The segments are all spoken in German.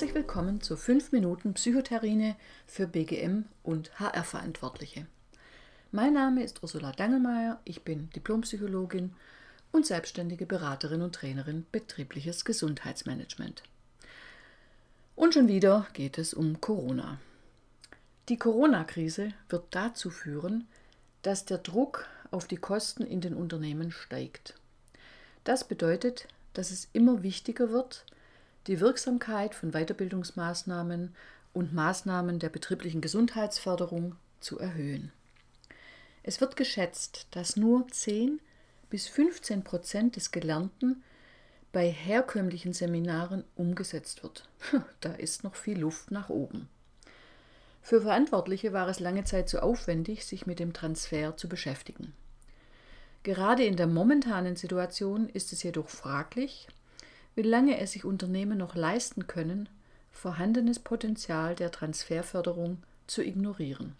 willkommen zur 5 Minuten Psychotherine für BGM und HR-Verantwortliche. Mein Name ist Ursula Dangelmeier, ich bin Diplompsychologin und selbstständige Beraterin und Trainerin betriebliches Gesundheitsmanagement. Und schon wieder geht es um Corona. Die Corona-Krise wird dazu führen, dass der Druck auf die Kosten in den Unternehmen steigt. Das bedeutet, dass es immer wichtiger wird, die Wirksamkeit von Weiterbildungsmaßnahmen und Maßnahmen der betrieblichen Gesundheitsförderung zu erhöhen. Es wird geschätzt, dass nur 10 bis 15 Prozent des Gelernten bei herkömmlichen Seminaren umgesetzt wird. Da ist noch viel Luft nach oben. Für Verantwortliche war es lange Zeit zu aufwendig, sich mit dem Transfer zu beschäftigen. Gerade in der momentanen Situation ist es jedoch fraglich, wie lange es sich Unternehmen noch leisten können, vorhandenes Potenzial der Transferförderung zu ignorieren.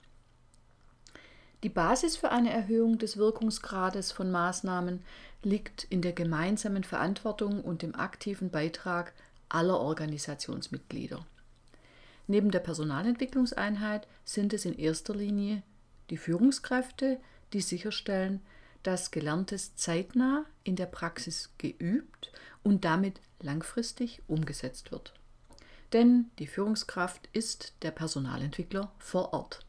Die Basis für eine Erhöhung des Wirkungsgrades von Maßnahmen liegt in der gemeinsamen Verantwortung und dem aktiven Beitrag aller Organisationsmitglieder. Neben der Personalentwicklungseinheit sind es in erster Linie die Führungskräfte, die sicherstellen, dass Gelerntes zeitnah in der Praxis geübt und damit langfristig umgesetzt wird. Denn die Führungskraft ist der Personalentwickler vor Ort.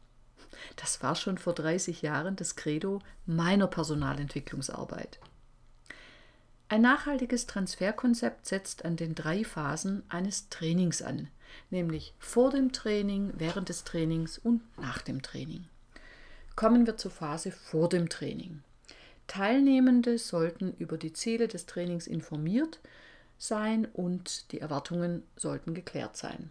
Das war schon vor 30 Jahren das Credo meiner Personalentwicklungsarbeit. Ein nachhaltiges Transferkonzept setzt an den drei Phasen eines Trainings an, nämlich vor dem Training, während des Trainings und nach dem Training. Kommen wir zur Phase vor dem Training. Teilnehmende sollten über die Ziele des Trainings informiert sein und die Erwartungen sollten geklärt sein.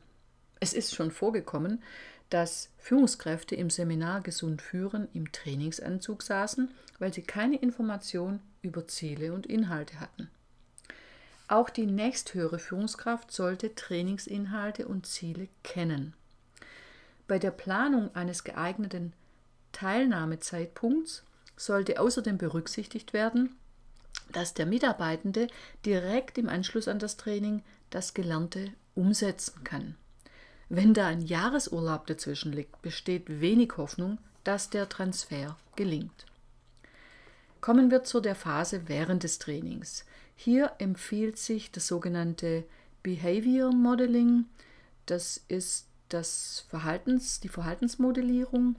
Es ist schon vorgekommen, dass Führungskräfte im Seminar Gesund führen im Trainingsanzug saßen, weil sie keine Information über Ziele und Inhalte hatten. Auch die nächsthöhere Führungskraft sollte Trainingsinhalte und Ziele kennen. Bei der Planung eines geeigneten Teilnahmezeitpunkts sollte außerdem berücksichtigt werden, dass der Mitarbeitende direkt im Anschluss an das Training das Gelernte umsetzen kann. Wenn da ein Jahresurlaub dazwischen liegt, besteht wenig Hoffnung, dass der Transfer gelingt. Kommen wir zu der Phase während des Trainings. Hier empfiehlt sich das sogenannte Behavior Modeling. Das ist das Verhaltens, die Verhaltensmodellierung.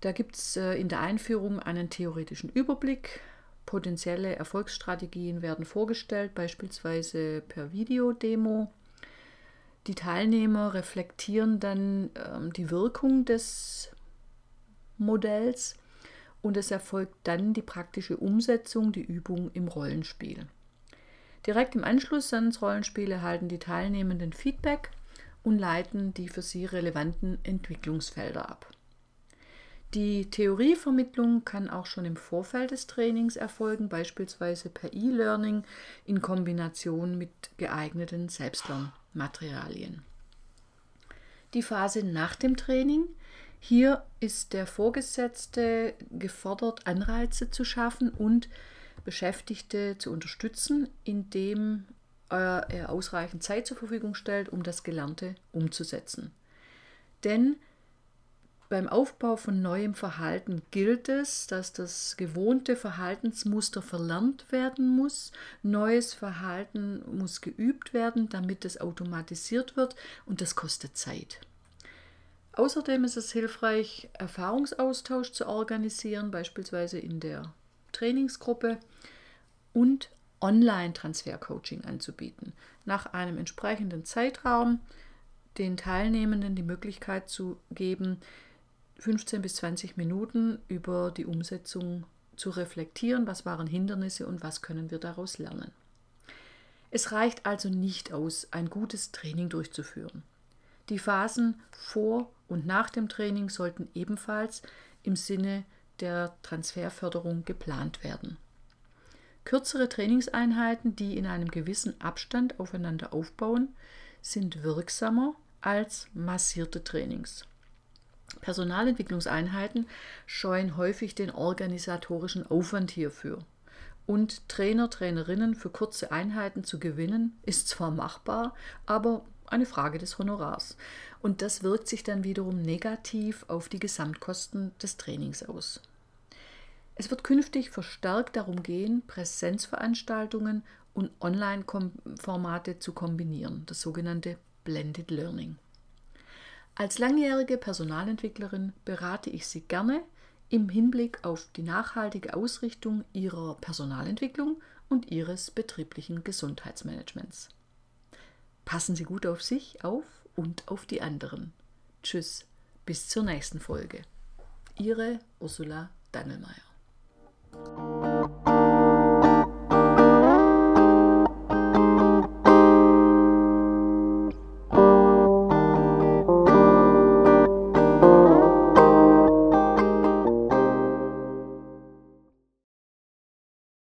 Da gibt es äh, in der Einführung einen theoretischen Überblick. Potenzielle Erfolgsstrategien werden vorgestellt, beispielsweise per Videodemo. Die Teilnehmer reflektieren dann ähm, die Wirkung des Modells und es erfolgt dann die praktische Umsetzung, die Übung im Rollenspiel. Direkt im Anschluss ans Rollenspiel erhalten die Teilnehmenden Feedback und leiten die für sie relevanten Entwicklungsfelder ab. Die Theorievermittlung kann auch schon im Vorfeld des Trainings erfolgen, beispielsweise per E-Learning in Kombination mit geeigneten Selbstlern. Materialien. Die Phase nach dem Training. Hier ist der Vorgesetzte gefordert, Anreize zu schaffen und Beschäftigte zu unterstützen, indem er ausreichend Zeit zur Verfügung stellt, um das Gelernte umzusetzen. Denn beim Aufbau von neuem Verhalten gilt es, dass das gewohnte Verhaltensmuster verlernt werden muss. Neues Verhalten muss geübt werden, damit es automatisiert wird und das kostet Zeit. Außerdem ist es hilfreich, Erfahrungsaustausch zu organisieren, beispielsweise in der Trainingsgruppe und Online-Transfer-Coaching anzubieten. Nach einem entsprechenden Zeitraum den Teilnehmenden die Möglichkeit zu geben, 15 bis 20 Minuten über die Umsetzung zu reflektieren, was waren Hindernisse und was können wir daraus lernen. Es reicht also nicht aus, ein gutes Training durchzuführen. Die Phasen vor und nach dem Training sollten ebenfalls im Sinne der Transferförderung geplant werden. Kürzere Trainingseinheiten, die in einem gewissen Abstand aufeinander aufbauen, sind wirksamer als massierte Trainings. Personalentwicklungseinheiten scheuen häufig den organisatorischen Aufwand hierfür. Und Trainer, Trainerinnen für kurze Einheiten zu gewinnen, ist zwar machbar, aber eine Frage des Honorars. Und das wirkt sich dann wiederum negativ auf die Gesamtkosten des Trainings aus. Es wird künftig verstärkt darum gehen, Präsenzveranstaltungen und Online-Formate zu kombinieren, das sogenannte Blended Learning. Als langjährige Personalentwicklerin berate ich Sie gerne im Hinblick auf die nachhaltige Ausrichtung Ihrer Personalentwicklung und Ihres betrieblichen Gesundheitsmanagements. Passen Sie gut auf sich auf und auf die anderen. Tschüss, bis zur nächsten Folge. Ihre Ursula Dangelmeier.